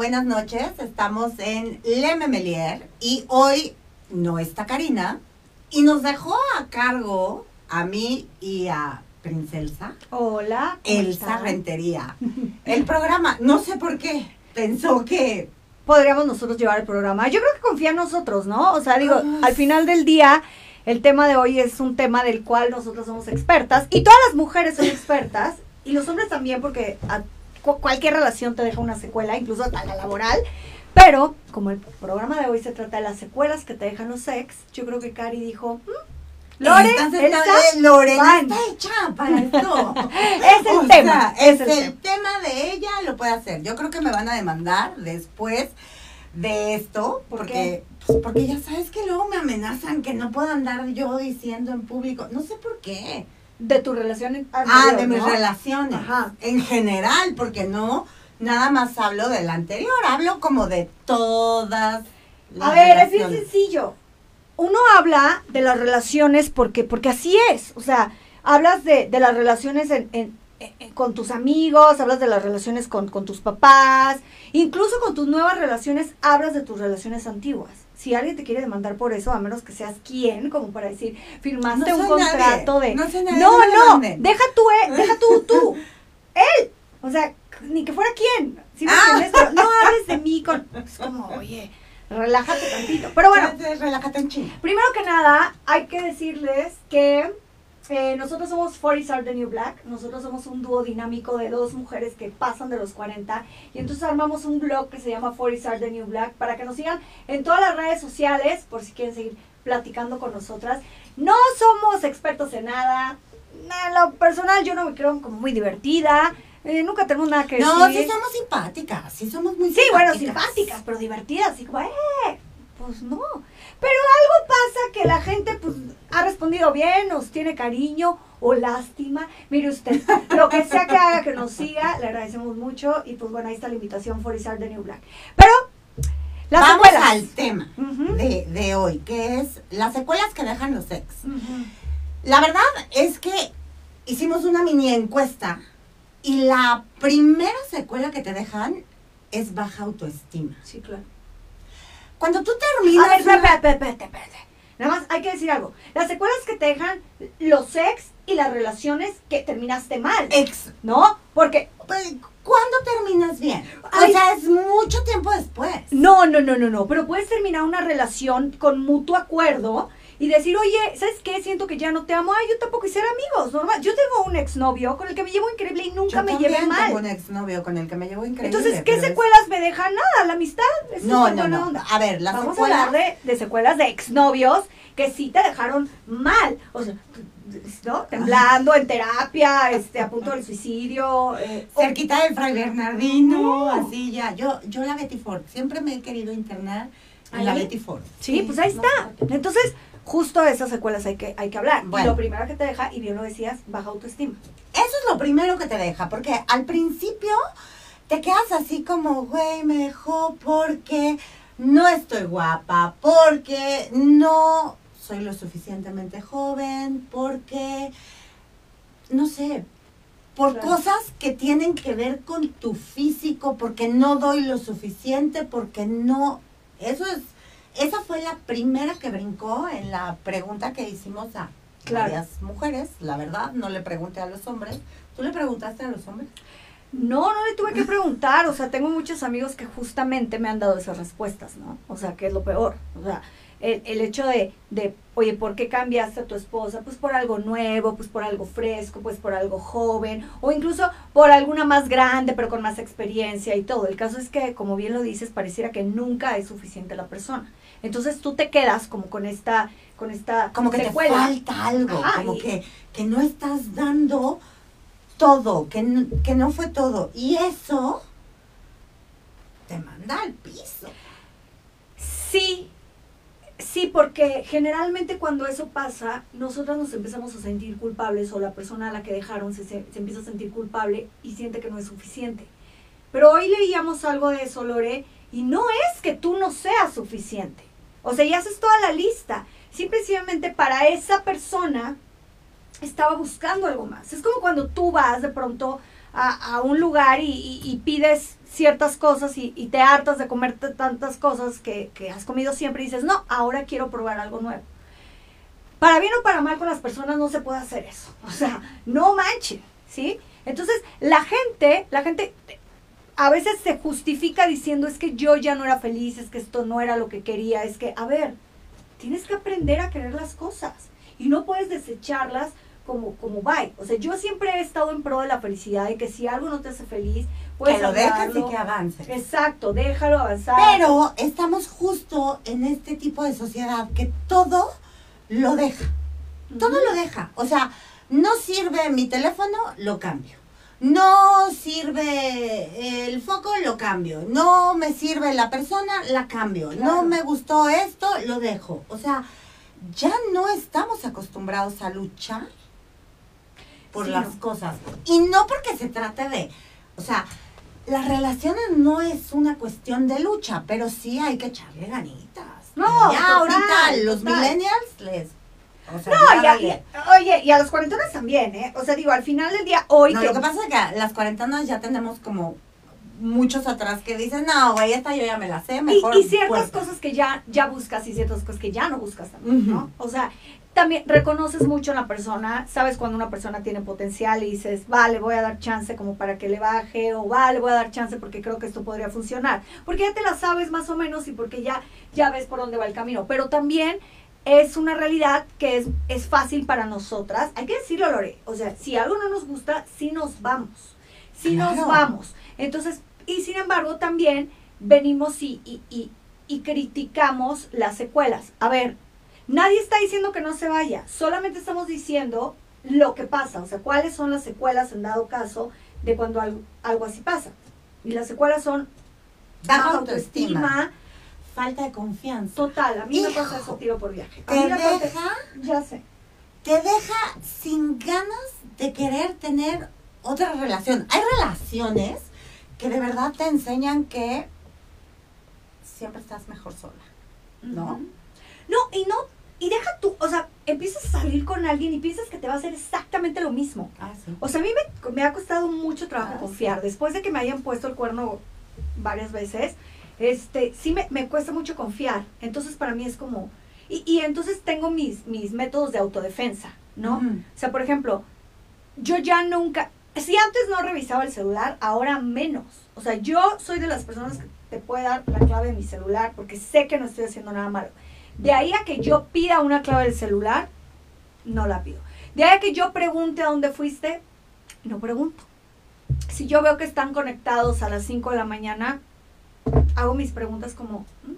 buenas noches. Estamos en Le Memelier y hoy no está Karina y nos dejó a cargo a mí y a Princesa Hola. ¿cómo Elsa? Rentería. El programa, no sé por qué, pensó que Podríamos nosotros llevar el programa. Yo creo que confía en nosotros, ¿no? O sea, digo, al final del día, el tema de hoy es un tema del cual nosotros somos expertas y todas las mujeres son expertas y los hombres también porque a cualquier relación te deja una secuela, incluso hasta la laboral. Pero como el programa de hoy se trata de las secuelas que te dejan los ex, yo creo que Cari dijo, "Mm, Lore, Entonces, Elsa, eh, Lorena van". está hecha para esto. es el O tema, sea, es es el el tema de ella, lo puede hacer. Yo creo que me van a demandar después de esto, ¿Por porque, pues, porque ya sabes que luego me amenazan que no puedo andar yo diciendo en público. No sé por qué. De tu relación Ah, de mis ¿no? relaciones. Ajá. En general, porque no, nada más hablo del anterior, hablo como de todas. las A ver, es bien sencillo. Uno habla de las relaciones porque, porque así es. O sea, hablas de, de las relaciones en- en- en- con tus amigos, hablas de las relaciones con, con tus papás, incluso con tus nuevas relaciones, hablas de tus relaciones antiguas. Si alguien te quiere demandar por eso, a menos que seas quien, como para decir, firmaste No un contrato nadie, de... no soy nadie, no, no me no, deja tú, eh, deja tú, tú, él. O sea, ni que fuera quien. ¿sí me Ah. entiendes? Pero no hables de mí con... Es como, oye, relájate tantito. Pero bueno, relájate en chinga. primero que nada, hay que decirles que eh, nosotros somos 40 Are the New Black. Nosotros somos un dúo dinámico de dos mujeres que pasan de los 40. Y entonces armamos un blog que se llama 40 Are the New Black para que nos sigan en todas las redes sociales por si quieren seguir platicando con nosotras. No somos expertos en nada. En lo personal, yo no me creo como muy divertida. Eh, nunca tenemos nada que No, decir. sí somos simpáticas, sí somos muy Sí, bueno, simpáticas. pero divertidas, así como, ¡eh! Pues no. Pero algo pasa que la gente, pues, ha respondido bien, nos tiene cariño o lástima. Mire usted, lo que sea que haga que nos siga, le agradecemos mucho. Y pues bueno, ahí está la invitación for Isar de New Black. Pero, las Vamos secuelas. al tema de, de hoy, que es las secuelas que dejan los ex. La verdad es que hicimos una mini encuesta y la primera secuela que te dejan es baja autoestima. Sí, claro. Cuando tú terminas... A ver, espérate, espérate. Nada más hay que decir algo. Las secuelas que te dejan los ex y las relaciones que terminaste mal. ex, ¿No? Porque pues, ¿cuándo terminas bien? Ay. O sea, es mucho tiempo después. No, no, no, no, no. Pero puedes terminar una relación con mutuo acuerdo y decir, oye, ¿sabes qué? Siento que ya no te amo. Ay, yo tampoco quisiera amigos, normal. Yo tengo un exnovio con el que me llevo increíble y nunca Yo me llevé mal. tengo un exnovio con el que me llevo increíble. Entonces, ¿qué es- secuelas me dejan? Nada, la amistad. Es No, no, buena no. onda. A ver, las Vamos secuelas... a hablar de, de secuelas de exnovios que sí te dejaron mal. O sea, ¿no? Temblando, en terapia, este, a punto del suicidio. eh, cerquita del Fray Bernardino, No. así ya. Yo, yo la Betty Ford, siempre me he querido internar en la. Betty Ford. Sí, pues ahí no está. Entonces, justo de esas secuelas hay que, hay que hablar. Bueno. Y lo primero que te deja, y bien lo decías, baja autoestima. Eso es lo primero que te deja, porque al principio te quedas así como, güey, me dejó porque no estoy guapa, porque no soy lo suficientemente joven, porque, no sé, por Claro. cosas que tienen que ver con tu físico, porque no doy lo suficiente, porque no, eso es, esa fue la primera que brincó en la pregunta que hicimos a Claro. varias mujeres, la verdad, no le pregunté a los hombres. ¿Tú le preguntaste a los hombres? No, no le tuve que preguntar. O sea, tengo muchos amigos que justamente me han dado esas respuestas, ¿no? O sea, que es lo peor. O sea, el, el hecho de, de, oye, ¿por qué cambiaste a tu esposa? Pues por algo nuevo, pues por algo fresco, pues por algo joven, o incluso por alguna más grande, pero con más experiencia y todo. El caso es que, como bien lo dices, pareciera que nunca es suficiente la persona. Entonces tú te quedas como con esta, con esta Como que secuela. te falta algo, Ajá, como y- que, que no estás dando todo, que, n- que no fue todo. Y eso te manda al piso. Sí, sí, porque generalmente cuando eso pasa, nosotras nos empezamos a sentir culpables o la persona a la que dejaron se, se, se empieza a sentir culpable y siente que no es suficiente. Pero hoy leíamos algo de eso, Lore, y no es que tú no seas suficiente. O sea, ya haces toda la lista. Simplemente para esa persona estaba buscando algo más. Es como cuando tú vas de pronto a, un lugar y, pides ciertas cosas y, te hartas de comer tantas cosas que, que has comido siempre y dices, no, ahora quiero probar algo nuevo. Para bien o para mal con las personas no se puede hacer eso. O sea, no manchen, ¿sí? Entonces, la gente, la gente a veces se justifica diciendo es que yo ya no era feliz, es que esto no era lo que quería, es que, a ver, tienes que aprender a querer las cosas y no puedes desecharlas como, como bye. O sea, yo siempre he estado en pro de la felicidad y que si algo no te hace feliz, puedes que lo dejes y que avances. Exacto, déjalo avanzar. Pero estamos justo en este tipo de sociedad que todo lo deja. Todo lo deja. O sea, no sirve mi teléfono, lo cambio. No sirve el foco, lo cambio. No me sirve la persona, la cambio. Claro. No me gustó esto, lo dejo. O sea, ya no estamos acostumbrados a luchar por Sí, las no. cosas. Y no porque se trate de, o sea, las relaciones no es una cuestión de lucha, pero sí hay que echarle ganitas. No, ya total, ahorita los millennials les... O sea, No, y a- y- oye, y a los cuarentones también, ¿eh? O sea, digo, al final del día, hoy No, que- lo que pasa es que las cuarentenas ya tenemos como muchos atrás que dicen, no, güey, esta yo ya me la sé, y, mejor y ciertas puerta". cosas que ya, ya buscas y ciertas cosas que ya no buscas también. ¿no? O sea, también reconoces mucho en la persona, sabes cuando una persona tiene potencial y dices, vale, voy a dar chance como para que le baje, o vale, voy a dar chance porque creo que esto podría funcionar. Porque ya te la sabes más o menos y porque ya, ya ves por dónde va el camino. Pero también es una realidad que es, es fácil para nosotras. Hay que decirlo, Lore. O sea, si algo no nos gusta, sí nos vamos. Sí nos vamos. Entonces, y sin embargo, también venimos y, y, y, y criticamos las secuelas. A ver, nadie está diciendo que no se vaya, solamente estamos diciendo lo que pasa, o sea, cuáles son las secuelas en dado caso de cuando algo, algo así pasa. Y las secuelas son Baja baja autoestima, autoestima, falta de confianza. total. A mí me pasa eso tiro por viaje. A Te deja, ya sé. te deja sin ganas de querer tener otra relación. Hay relaciones que de verdad te enseñan que siempre estás mejor sola. ¿No? No, y no, y deja tú, o sea, empiezas a salir con alguien y piensas que te va a hacer exactamente lo mismo. Ah, sí. O sea, a mí me, me ha costado mucho trabajo Ah, confiar. Después de que me hayan puesto el cuerno varias veces, este, sí me, me cuesta mucho confiar. Entonces, para mí es como... Y, y entonces tengo mis, mis métodos de autodefensa, ¿no? O sea, por ejemplo, yo ya nunca... Si antes no revisaba el celular, ahora menos. O sea, yo soy de las personas que te puede dar la clave de mi celular porque sé que no estoy haciendo nada malo. De ahí a que yo pida una clave del celular, no la pido. De ahí a que yo pregunte a dónde fuiste, no pregunto. Si yo veo que están conectados a las 5 de la mañana, hago mis preguntas como, "¿Mm?".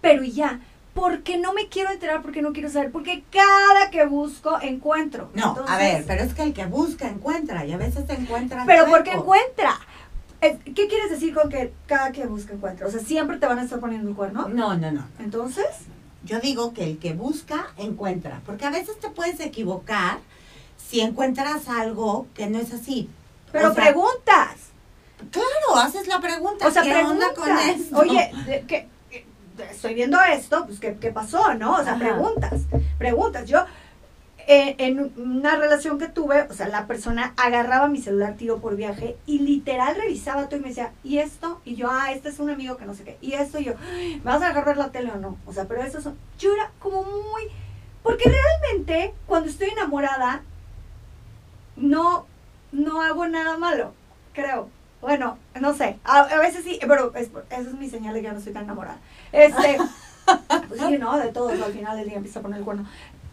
pero y ya, porque no me quiero enterar, porque no quiero saber, porque cada que busco encuentro. No, a ver, pero es que el que busca encuentra y a veces te encuentra. Pero porque encuentra. ¿Qué quieres decir con que cada que busca encuentra? O sea, siempre te van a estar poniendo el cuerno. No, no, no. Entonces, Yo digo que el que busca encuentra, porque a veces te puedes equivocar si encuentras algo que no es así. pero O sea, preguntas. Claro, haces la pregunta. O sea, ¿qué preguntas. onda con esto? Oye, de- ¿qué, qué- estoy viendo esto, pues ¿qué, qué pasó, no? O sea, Ajá. preguntas, preguntas. Yo, eh, en una relación que tuve, o sea, la persona agarraba mi celular tiro por viaje y literal revisaba todo y me decía, ¿y esto? Y yo, ah, este es un amigo que no sé qué. Y esto, y yo, "Ay, ¿me vas a ver la tele o no? O sea, pero eso son... Yo era como muy... Porque realmente, cuando estoy enamorada, no, no hago nada malo, creo. Bueno, no sé, a, a veces sí, pero es, esa es mi señal de que ya no estoy tan enamorada. Este, pues sí, ¿no? De todos, al final del día empieza a poner el cuerno.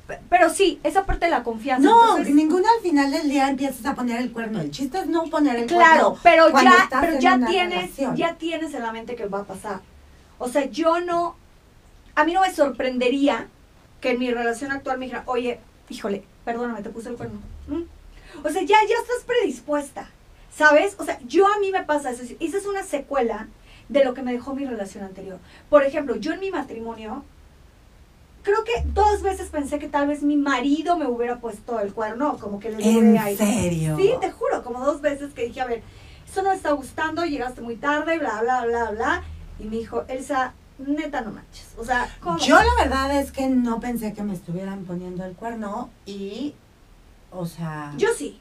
Pe- Pero sí, esa parte de la confianza. No, entonces- ninguna al final del día empiezas a poner el cuerno. El chiste es no poner el Claro, cuerno. pero cuando ya, pero ya tienes, relación. ya tienes en la mente que va a pasar. O sea, yo no, a mí no me sorprendería que en mi relación actual me dijera, oye, híjole, perdóname, te puse el cuerno. ¿Mm? O sea, ya, ya estás predispuesta, ¿sabes? O sea, yo a mí me pasa eso. Esa es una secuela de lo que me dejó mi relación anterior. Por ejemplo, yo en mi matrimonio, creo que dos veces pensé que tal vez mi marido me hubiera puesto el cuerno, como que le ¿En dure ahí. serio? Sí, te juro, como dos veces que dije, a ver, esto no me está gustando, llegaste muy tarde, bla, bla, bla, bla. Y me dijo, Elsa, neta no manches. O sea, ¿cómo? Yo la verdad es que no pensé que me estuvieran poniendo el cuerno y, o sea, Yo sí.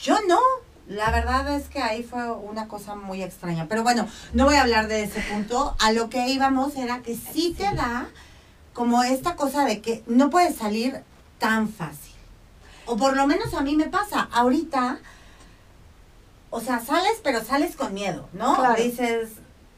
yo no. La verdad es que ahí fue una cosa muy extraña. Pero bueno, no voy a hablar de ese punto. A lo que íbamos era que sí te da como esta cosa de que no puedes salir tan fácil. O por lo menos a mí me pasa. Ahorita, o sea, sales, pero sales con miedo, ¿no? Claro. Dices,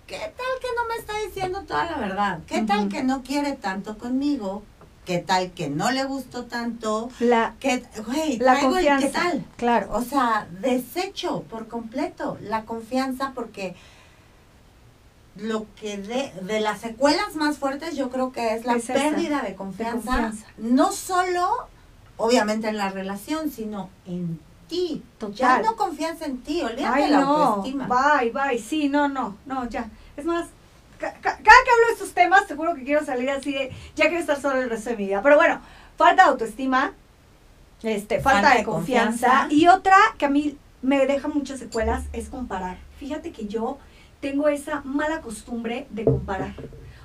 ¿qué tal que no me está diciendo toda la verdad? ¿Qué tal que no quiere tanto conmigo? ¿Qué tal que no le gustó tanto? La, ¿Qué, güey, la el confianza. ¿qué tal? Claro. O sea, desecho por completo la confianza porque lo que de, de las secuelas más fuertes yo creo que es la Es esa, pérdida de confianza, confianza. no solo obviamente en la relación, sino en ti. Ya Total. no confías en ti, olvídate Ay, la no. autoestima. Bye, bye. Sí, no, no, no, ya. Es más, cada que hablo de estos temas, te juro que quiero salir así de, ya quiero estar solo el resto de mi vida. Pero bueno, falta de autoestima, este, falta, Falta de, de confianza. confianza. Y otra que a mí me deja muchas secuelas es comparar. Fíjate que yo tengo esa mala costumbre de comparar.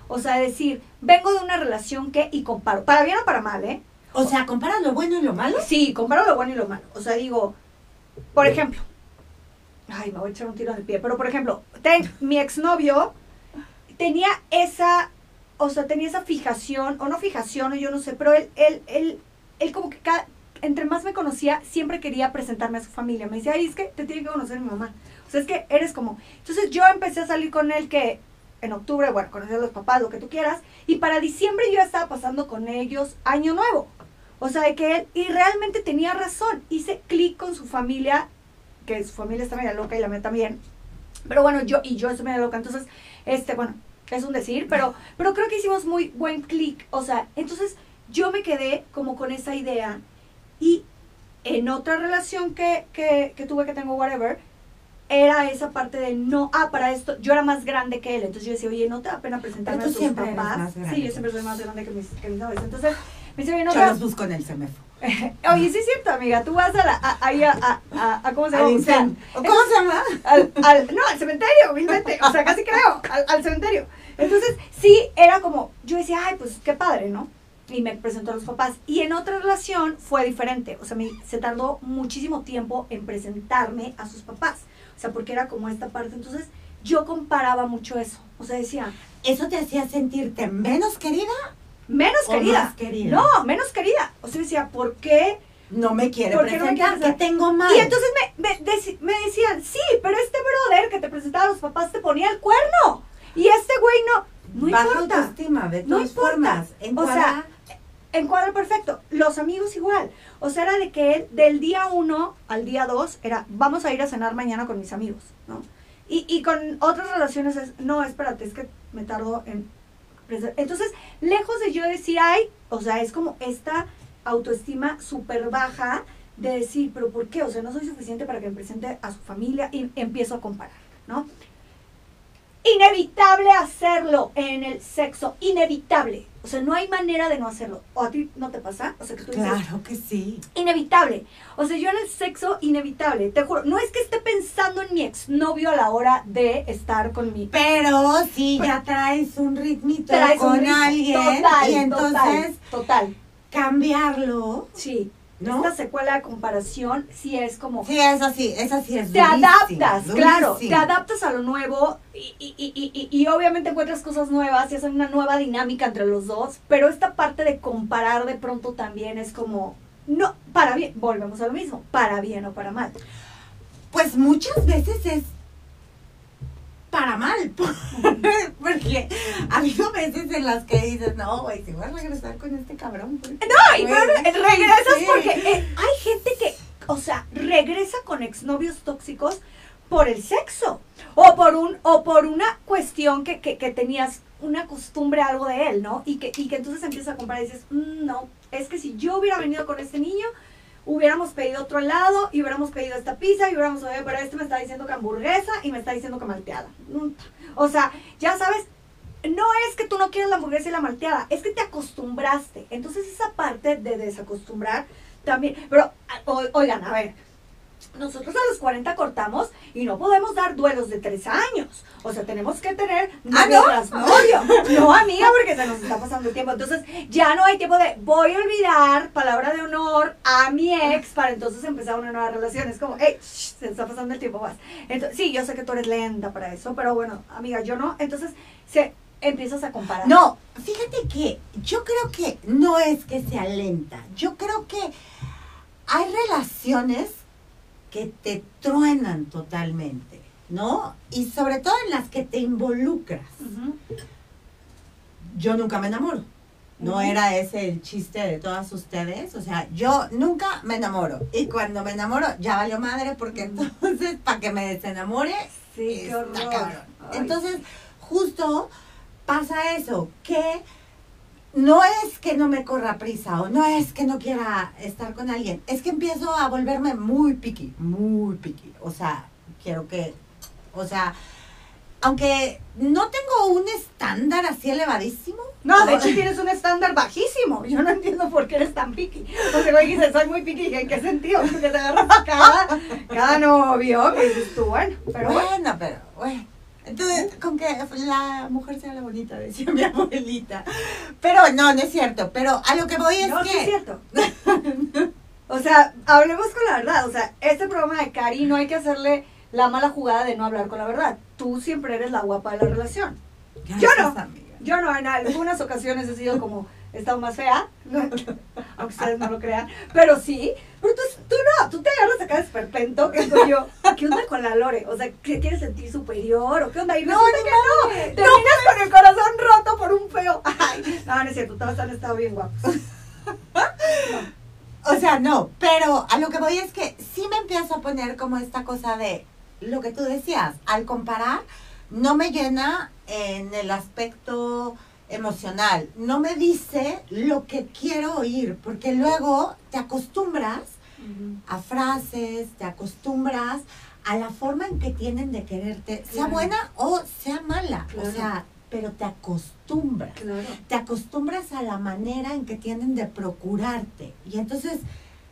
O sea, decir, vengo de una relación que y comparo. Para bien o para mal, ¿eh? O sea, comparas lo bueno y lo malo. Sí, comparo lo bueno y lo malo. O sea, digo, por ejemplo, ay, me voy a echar un tiro en el pie, pero por ejemplo, ten, mi exnovio tenía esa, o sea, tenía esa fijación, o no fijación, o yo no sé, pero él, él, él, él como que cada, entre más me conocía, siempre quería presentarme a su familia. Me decía, ay, es que te tiene que conocer mi mamá. O sea, es que eres como... Entonces yo empecé a salir con él que en octubre, bueno, conocer a los papás, lo que tú quieras, y para diciembre yo estaba pasando con ellos año nuevo. O sea, de que él, y realmente tenía razón, hice clic con su familia, que su familia está media loca y la mía también. Pero bueno, yo, y yo estoy media loca, entonces, este, bueno, es un decir, pero, pero creo que hicimos muy buen clic. O sea, entonces yo me quedé como con esa idea y en otra relación que, que, que tuve, que tengo, whatever, era esa parte de no, ah, para esto, yo era más grande que él, entonces yo decía, oye, no te da pena presentarme Pero a tus siempre eres papás. más grande. Sí, yo siempre soy más grande que mis, que mis novios. Entonces, me dice, oye, no Yo los busco en el semefo. Oye, sí es cierto, amiga. Tú vas a la, a, ahí a, a, a, ¿cómo se llama? Al O sea, incen- ¿o ¿Cómo se llama? al, al- no, al cementerio, humildemente. O sea, casi creo, al, al cementerio. Entonces, sí, era como, yo decía, ay, pues qué padre, ¿no? Y me presentó a los papás. Y en otra relación fue diferente. O sea, me, se tardó muchísimo tiempo en presentarme a sus papás. O sea, porque era como esta parte. Entonces, yo comparaba mucho eso. O sea, decía, ¿Eso te hacía sentirte menos querida? Menos O querida. más querida. No, menos querida. O sea, decía, ¿por qué? No me quiere ¿Por qué no me quieres ¿qué tengo mal? Y entonces me, me, decían, sí, pero este brother que te presentaba a los papás te ponía el cuerno. Y este güey no. No Baja importa. autoestima, de No todas importa. formas. O sea, encuadra perfecto. Los amigos igual. O sea, era de que él, del día uno al día dos, era, vamos a ir a cenar mañana con mis amigos, ¿no? Y, y con otras relaciones es, no, espérate, es que me tardo en... Entonces, lejos de yo decir, ay, o sea, es como esta autoestima súper baja de decir, pero ¿por qué? O sea, no soy suficiente para que me presente a su familia y empiezo a comparar, ¿no? Inevitable hacerlo en el sexo, inevitable. O sea, no hay manera de no hacerlo. ¿O a ti no te pasa? O sea, que tú dices, claro que sí. inevitable. O sea, yo en el sexo, inevitable. Te juro, no es que esté pensando en mi exnovio a la hora de estar con mi... Pero si ya traes un ritmito Traes un con ritmo. alguien Total, y entonces total, total. cambiarlo, Sí. ¿No? Esta secuela de comparación sí es como... Sí, eso sí, eso sí es te durísimo, adaptas, claro, te adaptas a lo nuevo y, y, y, y, y obviamente encuentras cosas nuevas y hacen una nueva dinámica entre los dos, pero esta parte de comparar de pronto también es como, no, para bien, volvemos a lo mismo, para bien o para mal. Pues muchas veces es para mal, porque ha habido veces en las que dices, no, güey, si voy a regresar con este cabrón. pues". No, y pero regresas sí. porque eh, hay gente que, o sea, regresa con exnovios tóxicos por el sexo o por un o por una cuestión que, que, que tenías una costumbre algo de él, ¿no? Y que, y que entonces empiezas a comparar y dices, "Mm, no, es que si yo hubiera venido con este niño, hubiéramos pedido otro helado y hubiéramos pedido esta pizza y hubiéramos pedido, pero este me está diciendo que hamburguesa y me está diciendo que malteada. O sea, ya sabes, no es que tú no quieras la hamburguesa y la malteada, es que te acostumbraste. Entonces esa parte de desacostumbrar también, pero oigan, a ver, nosotros a los 40 cortamos y no podemos dar duelos de tres años. O sea, tenemos que tener ¿Ah, no? tras novio. No, amiga, porque se nos está pasando el tiempo. Entonces, ya no hay tiempo de voy a olvidar, palabra de honor, a mi ex para entonces empezar una nueva relación. Es como, hey, shh, se está pasando el tiempo más. Entonces, sí, yo sé que tú eres lenta para eso, pero bueno, amiga, yo no. Entonces, se empiezas a comparar. No, fíjate que yo creo que no es que sea lenta. Yo creo que hay relaciones que te truenan totalmente, ¿no? Y sobre todo en las que te involucras. Yo nunca me enamoro. No era ese el chiste de todas ustedes. O sea, yo nunca me enamoro. Y cuando me enamoro, ya valió madre, porque entonces, para que me desenamore, Sí, qué horror. cabrón. Entonces, justo pasa eso, que no es que no me corra prisa o no es que no quiera estar con alguien, es que empiezo a volverme muy picky, muy picky. O sea, quiero que, o sea, aunque no tengo un estándar así elevadísimo. No, de hecho tienes un estándar bajísimo. Yo no entiendo por qué eres tan piqui. O sea, güey, dices, soy muy piqui. ¿En qué sentido? Porque te agarras cada, cada novio que dices tú, bueno, pero bueno. bueno, pero bueno. Entonces, con que la mujer sea la bonita, decía mi abuelita. Pero no, no es cierto. Pero a lo que voy es No, que... es cierto. O sea, hablemos con la verdad. O sea, este programa de Cari no hay que hacerle la mala jugada de no hablar con la verdad. Tú siempre eres la guapa de la relación. Yo no. Amiga. Yo no, en algunas ocasiones he sido como, he estado más fea, aunque ustedes no lo crean, pero sí, pero tú, tú no, tú te agarras acá de esperpento, que soy yo, ¿qué onda con la Lore? O sea, ¿qué quieres sentir superior o qué onda? Y No, ni que no, terminas con el corazón roto por un feo. Ay, no, no es cierto, todos han estado bien guapos. O sea, no, pero a lo que voy es que sí me empiezo a poner como esta cosa de lo que tú decías, al comparar, no me llena en el aspecto emocional, no me dice lo que quiero oír, porque luego te acostumbras a frases, te acostumbras a la forma en que tienen de quererte, sea Claro. buena o sea mala, Claro. o sea, pero te acostumbras Claro. te acostumbras a la manera en que tienen de procurarte. Y entonces,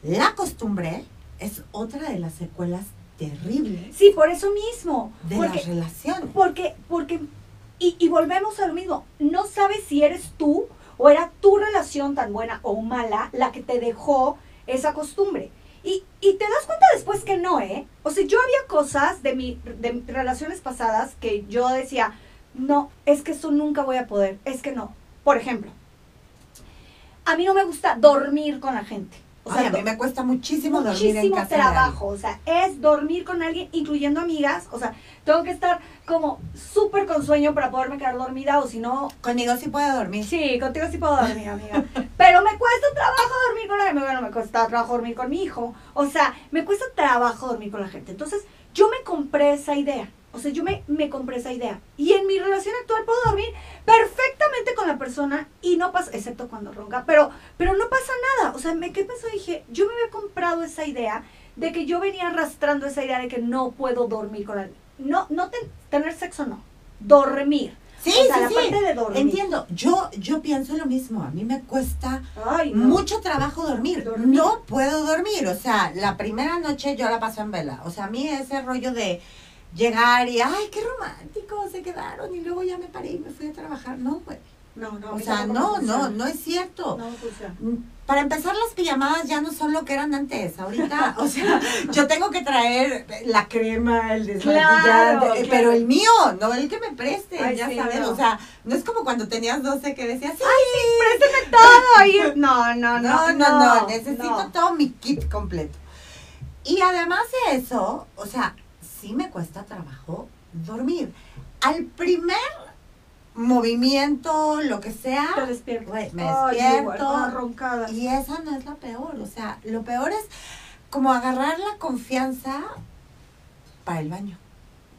la costumbre es otra de las secuelas terribles Sí, por eso mismo. de porque, las relaciones. Porque, porque, y, y volvemos a lo mismo, no sabes si eres tú o era tu relación tan buena o mala la que te dejó esa costumbre. Y, y te das cuenta después que no, ¿eh? O sea, yo había cosas de, mi, de relaciones pasadas que yo decía, no, es que eso nunca voy a poder, es que no. Por ejemplo, a mí no me gusta dormir con la gente. O sea, Ay, a mí me cuesta muchísimo, dormir en muchísimo casa de trabajo, o sea, es dormir con alguien, incluyendo amigas, o sea, tengo que estar como súper con sueño para poderme quedar dormida, o si no. Conmigo sí puedo dormir. sí, contigo sí puedo dormir, amiga, pero me cuesta trabajo dormir con alguien, bueno, me cuesta trabajo dormir con mi hijo, o sea, me cuesta trabajo dormir con la gente, entonces, yo me compré esa idea, o sea, yo me, me compré esa idea, y en mi relación actual puedo dormir perfectamente con la persona y no pasa, excepto cuando ronca, pero, pero no pasa nada. O sea, me quedé pensando, dije, yo me había comprado esa idea de que yo venía arrastrando esa idea de que no puedo dormir con alguien. No, no ten- tener sexo, no. Dormir. Sí, o sea, sí, la sí. parte de dormir. Entiendo. Yo, yo pienso lo mismo. A mí me cuesta Ay, no. mucho trabajo dormir. Dormir. No puedo dormir. O sea, la primera noche yo la paso en vela. O sea, a mí ese rollo de llegar y, ay, qué romántico, se quedaron y luego ya me paré y me fui a trabajar. No, güey. No, no. a O sea, no, no, no es cierto. No funciona. Mm, Para empezar, las pijamadas ya no son lo que eran antes. Ahorita, o sea, yo tengo que traer la crema, el desmaquillante, Claro, eh, claro. pero el mío, no el que me preste, Ay, ya sí, sabes. no. O sea, no es como cuando tenías 12 que decías, sí, Préstame todo ahí. No, no, no, no. no, no, necesito no. todo mi kit completo. Y además de eso, o sea, sí me cuesta trabajo dormir. Al primer movimiento, lo que sea, Te despierto. Me Ay, despierto. igual, roncada. Y esa no es la peor, o sea, lo peor es como agarrar la confianza para el baño,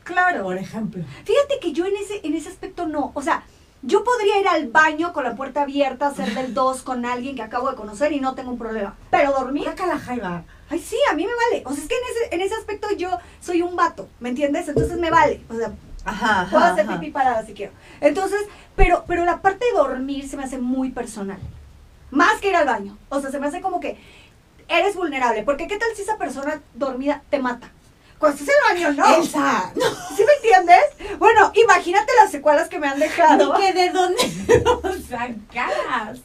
Claro. por ejemplo. Fíjate que yo en ese, en ese aspecto no. O sea, yo podría ir al baño con la puerta abierta, hacer del 2 con alguien que acabo de conocer y no tengo un problema. Pero dormir, Saca la jaiba. ay, sí, a mí me vale. O sea, es que en ese, en ese aspecto yo soy un vato, ¿me entiendes? Entonces me vale. O sea, Ajá, puedo ajá, hacer ajá. pipí parada si quiero. Entonces, pero, pero la parte de dormir se me hace muy personal. Más que ir al baño. O sea, se me hace como que eres vulnerable. Porque qué tal si esa persona dormida te mata. Cuando estás en el baño, no. Elsa, no. ¿Sí me entiendes? Bueno, imagínate las secuelas que me han dejado. Que de dónde lo sacas.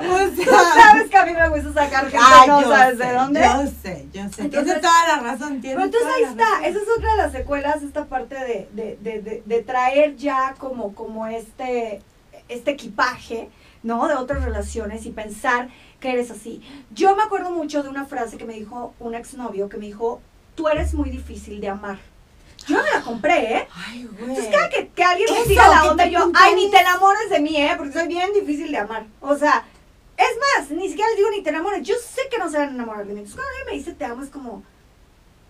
O Tú sea, sabes que a mí me gusta sacar gente, Ay, no yo sabes sé, de dónde. Yo sé, yo sé. Entonces- Tienes toda la razón. Tienes Pero entonces ahí está, razón. esa es otra de las secuelas, esta parte de, de, de, de, de traer ya como, como este, este equipaje, ¿no? De otras relaciones y pensar que eres así. Yo me acuerdo mucho de una frase que me dijo un exnovio que me dijo, tú eres muy difícil de amar. Yo no me la compré, ¿eh? Ay, güey. Entonces cada que, que alguien me diga la onda, yo, ay, ni te enamores de mí, ¿eh? Porque soy bien difícil de amar. O sea, es más, ni siquiera les digo ni te enamores. Yo sé que no se van a enamorar de mí. Entonces cuando alguien me dice te amo, es como,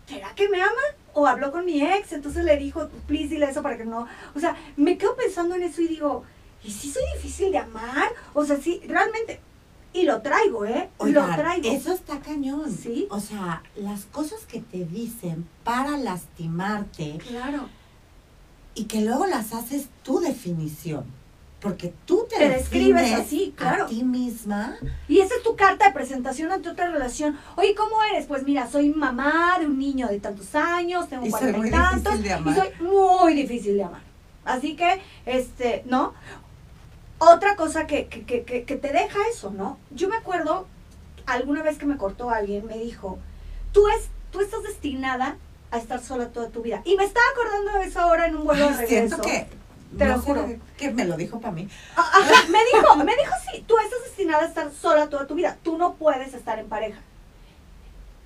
¿será que me ama? O habló con mi ex, entonces le dijo, please dile eso para que no. O sea, me quedo pensando en eso y digo, ¿y si soy difícil de amar? O sea, sí, realmente. Y lo traigo, ¿eh? Oigan, lo traigo. Eso está cañón. Sí. O sea, las cosas que te dicen para lastimarte Claro. y que luego las haces tu definición. Porque tú te, Te describes así, claro. a ti misma. Y esa es tu carta de presentación ante otra relación. Oye, ¿cómo eres? Pues mira, soy mamá de un niño de tantos años, tengo cuarenta y tantos, y soy muy difícil de amar. Así que, este, ¿no? Otra cosa que, que, que, que, te deja eso, ¿no? Yo me acuerdo, alguna vez que me cortó alguien, me dijo, tú, es, tú estás destinada a estar sola toda tu vida. Y me estaba acordando de eso ahora en un vuelo de regreso. siento que. Te lo no juro. Que me lo dijo para mí. Ah, Ajá, me dijo, me dijo sí, tú estás destinada a estar sola toda tu vida, tú no puedes estar en pareja.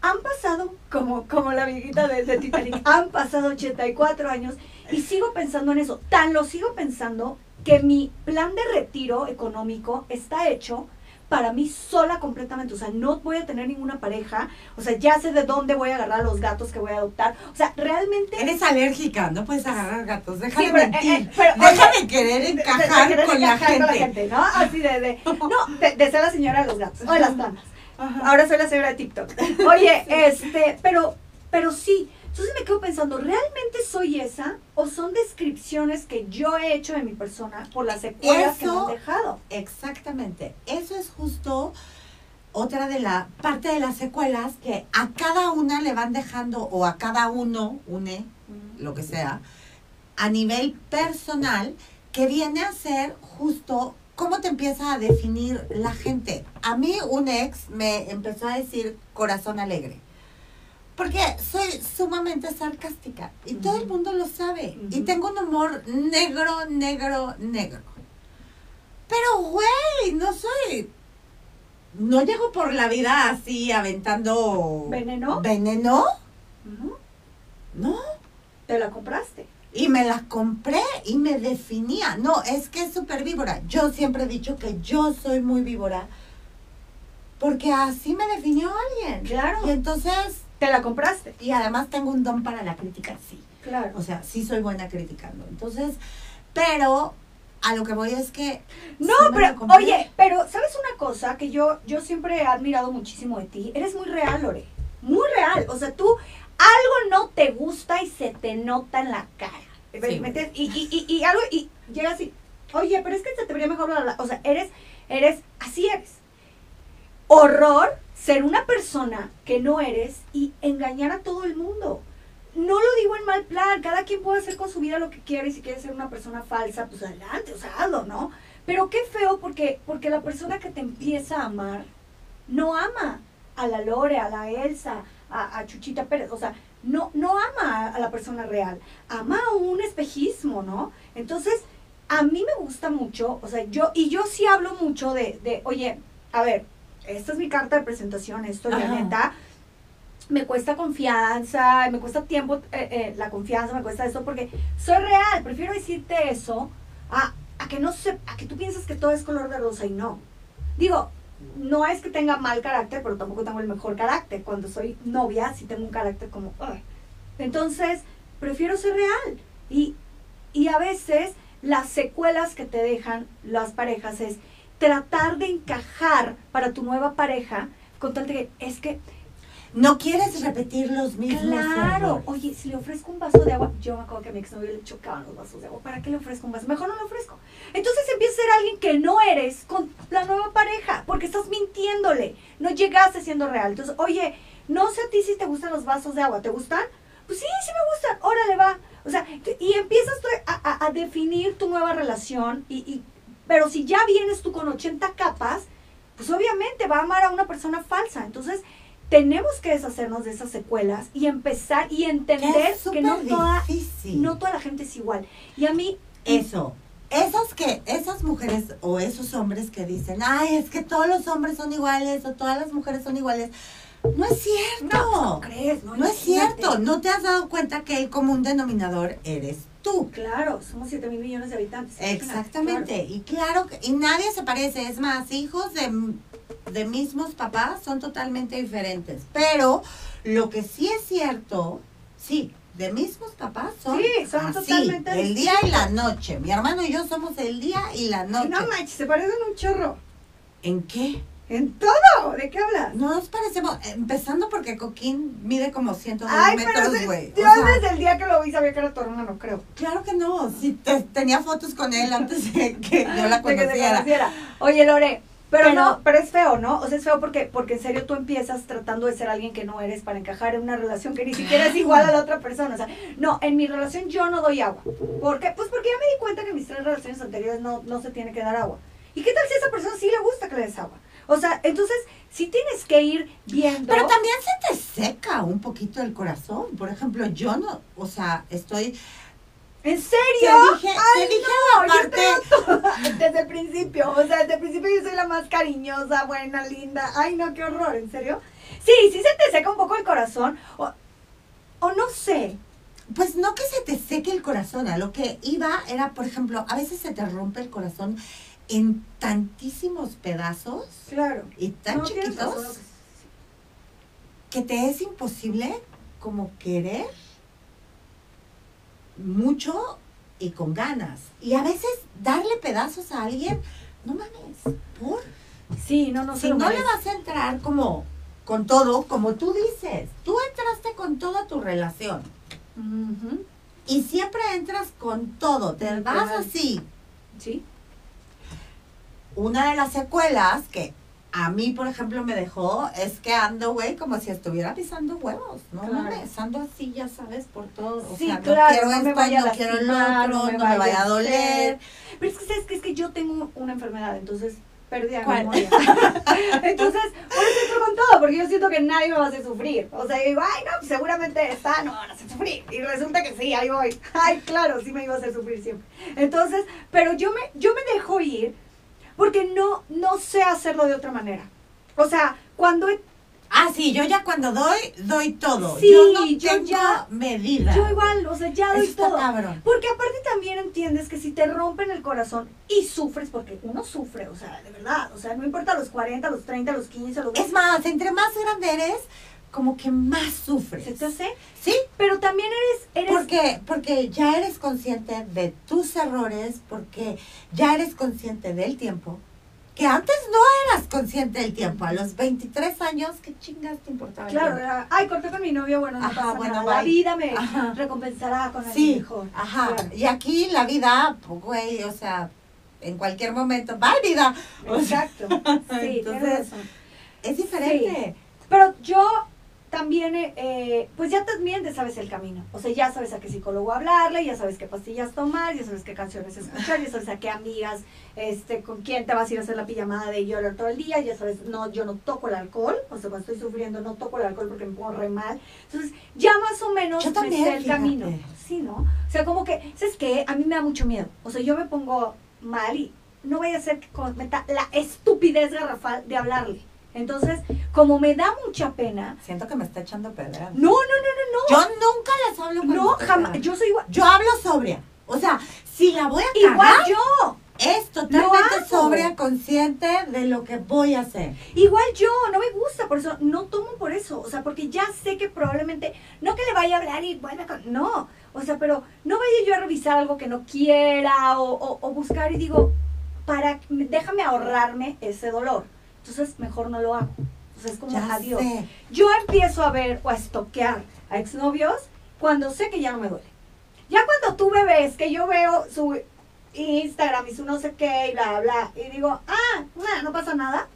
Han pasado, como, como la viejita de, de Titanic, han pasado 84 años y sigo pensando en eso. Tan lo sigo pensando que mi plan de retiro económico está hecho para mí sola completamente. O sea, no voy a tener ninguna pareja. O sea, ya sé de dónde voy a agarrar los gatos que voy a adoptar. O sea, realmente... Eres alérgica, no puedes agarrar gatos. Deja Sí, de pero, eh, mentir. eh, pero, Deja oye, de querer de- de- de encajar querer con, la encajar gente. ¿no? Así de, de no, de, de ser la señora de los gatos o de las. Ajá. Ahora soy la señora de TikTok. Oye, este, pero, pero sí. Entonces me quedo pensando, ¿realmente soy esa? ¿O son descripciones que yo he hecho de mi persona por las secuelas que me han dejado? Exactamente. Eso es justo otra de la parte de las secuelas que a cada una le van dejando o a cada uno, une, lo que sea, a nivel personal, que viene a ser justo cómo te empieza a definir la gente. A mí un ex me empezó a decir corazón alegre. Porque soy sumamente sarcástica y todo el mundo lo sabe. Y tengo un humor negro, negro, negro. Pero, güey, no soy... No llego por la vida así aventando... ¿Veneno? ¿Veneno? No. ¿Te la compraste? Y me la compré y me definía. No, es que es súper víbora. Yo siempre he dicho que yo soy muy víbora. Porque así me definió alguien. Claro. Y entonces, ¿Te la compraste? y además tengo un don para la crítica, sí. Claro. O sea, sí soy buena criticando. Entonces, pero a lo que voy es que... No, sí la pero, oye, pero ¿sabes una cosa que yo, yo siempre he admirado muchísimo de ti? Eres muy real, Lore. Muy real. O sea, tú algo no te gusta y se te nota en la cara. ¿Me Sí? Y, y, y, y algo, y llega así, oye, pero es que se te vería mejor, bla, bla". o sea, eres, eres, así eres. Horror ser una persona que no eres y engañar a todo el mundo. No lo digo en mal plan, cada quien puede hacer con su vida lo que quiere y si quiere ser una persona falsa, pues adelante, o sea, hazlo, ¿no? Pero qué feo porque, porque la persona que te empieza a amar no ama a la Lore, a la Elsa, a, Chuchita Pérez, o sea, no, no ama a la persona real, ama a un espejismo, ¿no? Entonces, a mí me gusta mucho, o sea, yo, y yo sí hablo mucho de oye, a ver, esta es mi carta de presentación, esto la neta, me cuesta confianza, me cuesta tiempo eh, eh, la confianza, me cuesta esto, porque soy real, prefiero decirte eso a, a que no se, a que tú piensas que todo es color de rosa y no. Digo, no es que tenga mal carácter, pero tampoco tengo el mejor carácter. Cuando soy novia, sí tengo un carácter como. Entonces, prefiero ser real. Y, y a veces las secuelas que te dejan las parejas es tratar de encajar para tu nueva pareja con tal de que es que no quieres repetir los mismos Claro, errores. oye, si le ofrezco un vaso de agua, yo me acuerdo que a mi exnovio le chocaban los vasos de agua, ¿para qué le ofrezco un vaso? Mejor no le ofrezco. Entonces empieza a ser alguien que no eres con la nueva pareja, porque estás mintiéndole, no llegaste siendo real. Entonces, oye, no sé a ti si te gustan los vasos de agua, ¿te gustan? Pues sí, sí me gustan, órale va. O sea, y empiezas a- a definir tu nueva relación, y, y- pero si ya vienes tú con 80 capas, pues obviamente va a amar a una persona falsa. Entonces, tenemos que deshacernos de esas secuelas y empezar y entender es que no toda, difícil. no toda la gente es igual. Y a mí, Eso. Esas que, esas mujeres o esos hombres que dicen, ay, es que todos los hombres son iguales o todas las mujeres son iguales. No es cierto. no, ¿cómo crees? No, No es cierto. No te has dado cuenta que el común denominador eres tú. Claro, somos 7 mil millones de habitantes. Exactamente. Y claro, que- y nadie se parece. Es más, hijos de, de mismos papás son totalmente diferentes. Pero lo que sí es cierto, sí, de mismos papás son, Sí, son así, totalmente el día y la noche. Mi hermano y yo somos el día y la claro. noche. No manches, se parecen un chorro. ¿En qué? En todo. ¿De qué hablas? No nos parecemos, empezando porque Coquín mide como 102 Ay, pero metros, güey. O yo sea, desde el día que lo vi sabía que era tu hermano, creo. claro que no, te- tenía fotos con él antes de que yo la De que conociera. conociera. Oye, Lore, pero, Pero- no, pero es feo, ¿no? O sea, es feo porque, porque en serio tú empiezas tratando de ser alguien que no eres para encajar en una relación que ni siquiera es igual a la otra persona. O sea, no, en mi relación yo no doy agua. ¿Por qué? Pues porque ya me di cuenta que en mis tres relaciones anteriores no, no se tiene que dar agua. ¿Y qué tal si a esa persona sí le gusta que le des agua? O sea, entonces, si tienes que ir viendo... Pero también se te seca un poquito el corazón. Por ejemplo, yo no, o sea, estoy. ¿En Te serio? dije, Ay, te dije no, la parte. desde el principio, o sea, desde el principio yo soy la más cariñosa, buena, linda. Ay, no, qué horror, ¿en serio? Sí, sí se te seca un poco el corazón, o, o no sé. Pues no que se te seque el corazón. A lo que iba era, por ejemplo, a veces se te rompe el corazón en tantísimos pedazos Claro. y tan No, chiquitos razón, que te es imposible como querer mucho y con ganas. Y a veces darle pedazos a alguien, no mames, ¿por? Sí, no, no si no le vas a entrar como con todo, como tú dices, tú entraste con toda tu relación y siempre entras con todo, te vas así. Sí. Una de las secuelas que a mí, por ejemplo, me dejó es que ando, güey, como si estuviera pisando huevos, ¿no? Claro. mames, ando así, ya sabes, por todo. O Sí, sea, claro, no quiero no me esto, vaya a no quiero el otro, no me no me vaya vaya a a doler. Pero es que sabes que es que yo tengo una enfermedad, entonces perdí la ¿Cuál? memoria. entonces, por eso entro con todo, porque yo siento que nadie me va a hacer sufrir. O sea, yo digo, ay, no, seguramente está, no me van a hacer sufrir. Y resulta que sí, ahí voy. Ay, claro, sí me iba a hacer sufrir siempre. Entonces, pero yo me, yo me dejo ir porque no, no sé hacerlo de otra manera. O sea, cuando he Ah, sí, yo ya cuando doy, doy todo. Sí, yo no yo tengo ya- medida. Yo igual, o sea, ya doy está todo. cabrón. Porque aparte también entiendes que si te rompen el corazón y sufres, porque uno sufre, o sea, de verdad, o sea, no importa los 40, los 30, los 15, los Es más, entre más grande eres, como que más sufres. ¿Se te hace? Sí, Pero también eres, eres porque, porque ya eres consciente de tus errores, porque ya eres consciente del tiempo, que antes no eras consciente del tiempo. A los 23 años, ¿qué chingas te importaba? el Claro, era, ay, corté con mi novio, bueno, no Ajá, pasa bueno, nada. bye. La vida me Ajá. recompensará con algo Sí, mejor. ajá. Claro. Y aquí la vida, pues, güey, o sea, en cualquier momento, va vida. Exacto. Sí, Entonces, es diferente. Pero yo también, eh, eh, pues ya también te sabes el camino. O sea, ya sabes a qué psicólogo hablarle, ya sabes qué pastillas tomar, ya sabes qué canciones escuchar, ya sabes a qué amigas, este, con quién te vas a ir a hacer la pijamada de llorar todo el día, ya sabes, no, yo no toco el alcohol, o sea, cuando estoy sufriendo no toco el alcohol porque me pongo re mal. Entonces, ya más o menos Yo me también, sé el fíjate. camino. Sí, ¿no? O sea, como que, ¿sabes qué? A mí me da mucho miedo. O sea, yo me pongo mal y no vaya a ser que cometa la estupidez garrafal de hablarle. Entonces, como me da mucha pena, Siento que me está echando pedra. no, no, no, no, Yo nunca les hablo no, cuando no, jamás, yo soy igual, Yo hablo sobria. O sea, si la voy a igual cagar, yo, es totalmente sobria, consciente de lo que voy a hacer. igual yo, no me gusta, por eso no tomo por eso, o sea, porque ya sé que probablemente, no que le vaya a hablar y vuelva con, no, o sea, pero no vaya yo a revisar algo que no quiera o, o- o buscar y digo, para, déjame ahorrarme ese dolor, entonces mejor no lo hago. Sea, es como Ya adiós. sé. Yo empiezo a ver o a estoquear a exnovios cuando sé que ya no me duele. Ya cuando tú me ves, que yo veo su Instagram y su no sé qué y bla, bla, y digo, ah, no pasa nada,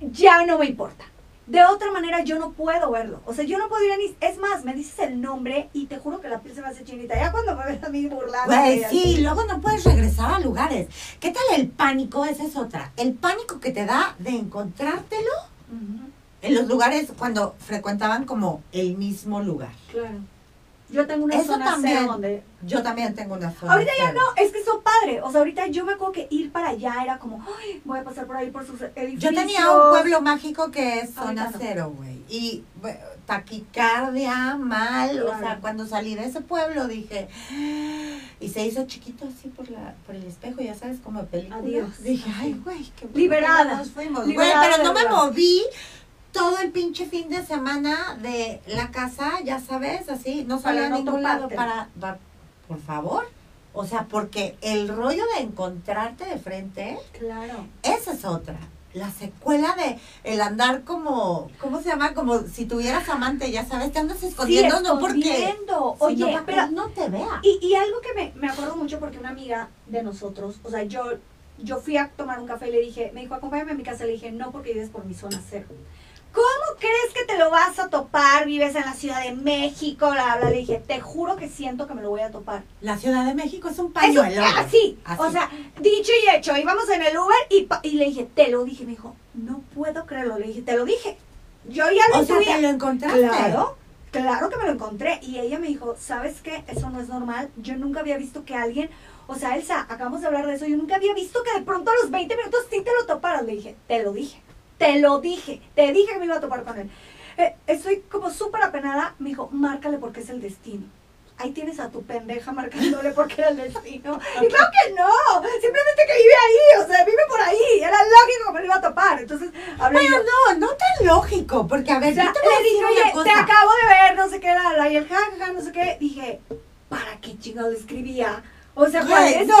ya no me importa. De otra manera yo no puedo verlo. O sea, yo no podría ni... Es más, me dices el nombre y te juro que la piel se me hace chinita. Ya cuando me ves a mí burlando. Güey, sí, luego no puedes regresar a lugares. ¿Qué tal el pánico? Esa es otra. El pánico que te da de encontrártelo en los lugares cuando frecuentaban como el mismo lugar. Claro. Yo tengo una Eso zona también. cero donde Yo también tengo una zona. Ahorita ya cero. no, es que eso padre. O sea, ahorita yo me acuerdo que ir para allá era como, ay, voy a pasar por ahí por sus edificios. Yo tenía un pueblo mágico que es zona cero, güey. Y taquicardia, mal. O sea, cuando salí de ese pueblo dije. Y se hizo chiquito así por la por el espejo, ya sabes, como película. Adiós. Dije, ay, güey, qué bueno Liberada. ya Nos fuimos. Güey, Liberada pero no me moví todo el pinche fin de semana de la casa, ya sabes, así. No Para salí a ningún lado para, va- Por favor. O sea, porque el rollo de encontrarte de frente. Claro. Esa es otra. La secuela de el andar como, ¿cómo se llama? Como si tuvieras amante, ya sabes, te andas escondiendo, Sí, no porque Oye, para pero no te vea. Y, y algo que me, me acuerdo mucho porque una amiga de nosotros, o sea, yo, yo fui a tomar un café y le dije, me dijo, acompáñame a mi casa. Le dije, no, porque vives por mi zona cero. ¿Cómo crees que te lo vas a topar? Vives en la Ciudad de México, bla, bla. Le dije, te juro que siento que me lo voy a topar. La Ciudad de México es un pañuelo. güey. así, Así. o sea, dicho y hecho, íbamos en el Uber y, le dije, te lo dije. Me dijo, no puedo creerlo. Le dije, te lo dije. Yo ya lo o sea, te lo encontraste. Claro, claro que me lo encontré. Y ella me dijo, ¿sabes qué? Eso no es normal. Yo nunca había visto que alguien, o sea, Elsa, acabamos de hablar de eso, yo nunca había visto que de pronto a los 20 minutos sí te lo toparas. Le dije, te lo dije, te lo dije, te dije que me iba a topar con él. Eh, estoy como súper apenada. Me dijo, márcale porque es el destino. Ahí tienes a tu pendeja marcándole porque era el destino. Y claro que no, simplemente que vive ahí, o sea, vive por ahí. Era lógico que me lo iba a topar. Entonces, hablé Pero yo. no, no tan lógico, porque a ver, sea, yo te voy a decir dije, una oye, cosa. te acabo de ver, no sé qué, la, la, y el jajaja, no sé qué. Dije, ¿para qué chingado escribía? O sea, ¿cuál es no.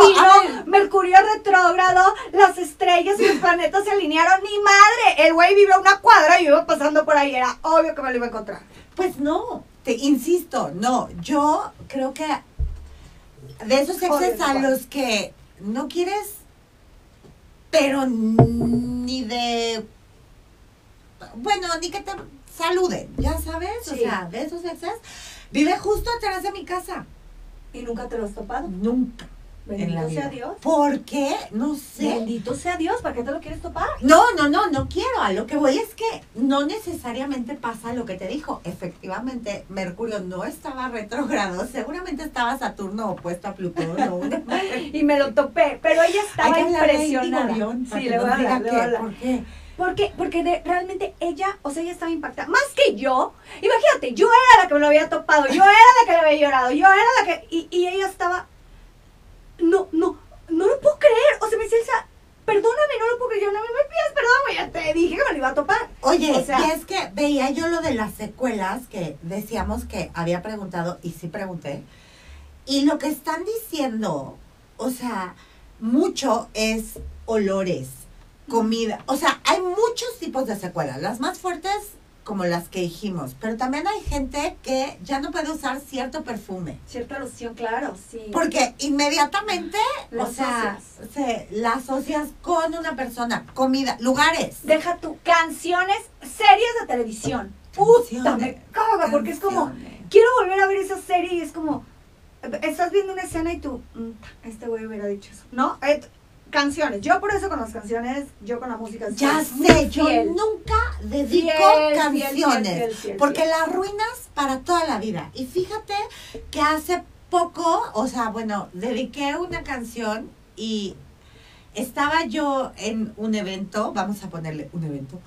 Mercurio retrógrado, las estrellas y los planetas se alinearon. ¡Ni madre! El güey vive a una cuadra y yo iba pasando por ahí. Era obvio que me lo iba a encontrar. Pues no, te insisto, no, yo creo que de esos exes a los que no quieres, pero ni de, bueno, ni que te saluden, ya sabes, o sea, de esos exes, vive justo atrás de mi casa, ¿Y nunca te lo has topado? nunca Bendito sea Dios. ¿Por qué? No sé. Bendito sea Dios, ¿para qué te lo quieres topar? No, no, no, no quiero. A lo que voy es que no necesariamente pasa lo que te dijo. Efectivamente, Mercurio no estaba retrógrado. Seguramente estaba Saturno opuesto a Plutón o una Y me lo topé, pero ella estaba impresionada. Sí, le voy a hablar. ¿Por qué? Porque, porque de- realmente ella, o sea, ella estaba impactada. Más que yo, imagínate, yo era la que me lo había topado, yo era la que le había llorado, yo era la que. Y, y ella estaba. No, no, no lo puedo creer. O sea, me dice Elsa, perdóname, no lo puedo creer. Yo no me pidas perdón, güey, ya te dije que me lo iba a topar. Oye, O sea- y es que veía yo lo de las secuelas que decíamos que había preguntado y sí pregunté. Y lo que están diciendo, o sea, mucho es olores, comida. O sea, hay muchos tipos de secuelas. Las más fuertes como las que dijimos, pero también hay gente que ya no puede usar cierto perfume. Cierta alusión, claro, sí. Porque inmediatamente, La o sea, asocias. se la asocias con una persona, comida, lugares. Deja tu canciones, series de televisión. Puta, me caga, porque es como. quiero volver a ver esa serie y es como, estás viendo una escena y tú, "Mm, este güey hubiera dicho eso. ¿No? Canciones. Yo por eso con las canciones, yo con la música. Ya sé, yo fiel. nunca dedico Fiel, canciones fiel, porque las arruinas para toda la vida. Y fíjate que hace poco, o sea, bueno, dediqué una canción y estaba yo en un evento, vamos a ponerle un evento.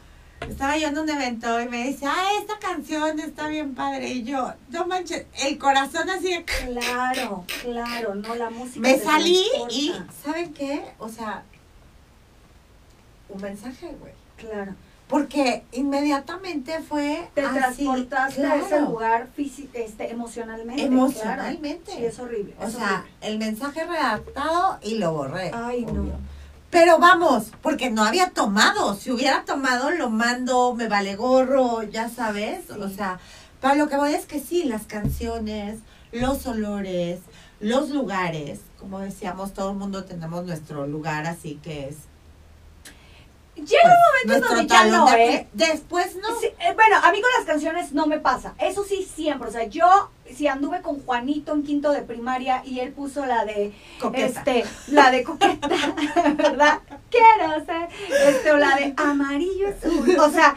Estaba yo en un evento y me dice, ah, esta canción está bien padre. Y yo, no manches, el corazón así de... Claro, claro, no la música. Me salí y, ¿saben qué? O sea, un mensaje, güey. Claro. Porque inmediatamente fue Te así, transportaste a ese lugar este, emocionalmente. Emocionalmente. claro. Sí, es horrible. O es sea, el mensaje redactado y lo borré. Ay, obvio. no. Pero vamos, porque no había tomado. Si hubiera tomado, lo mando, me vale gorro, ya sabes. O sea, pero lo que voy es que sí, las canciones, los olores, los lugares, como decíamos, todo el mundo tenemos nuestro lugar, así que es Llega un momento nuestro donde ya no, ¿eh? Después no. Sí, eh, bueno, a mí con las canciones no me pasa. Eso sí, siempre. O sea, yo, si anduve con Juanito en quinto de primaria y él puso la de. Coqueta. Este, la de coqueta, ¿verdad? Quiero ser. Este, o la de amarillo azul. O sea,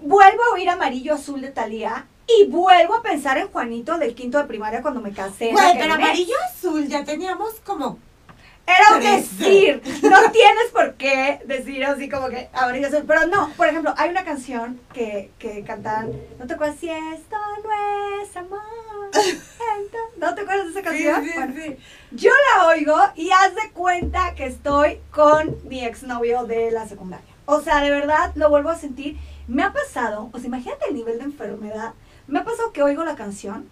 vuelvo a oír amarillo azul de Talía y vuelvo a pensar en Juanito del quinto de primaria cuando me casé. aquel pero mes. amarillo azul ya teníamos como Era un decir. No tienes por qué decir así como que amarillo azul. Pero no, por ejemplo, hay una canción que, que cantan. ¿No te acuerdas si esto no es amor? ¿No te acuerdas de esa canción? Bueno, yo la oigo y haz de cuenta que estoy con mi exnovio de la secundaria. O sea, de verdad lo vuelvo a sentir. Me ha pasado, o sea, imagínate el nivel de enfermedad. Me ha pasado que oigo la canción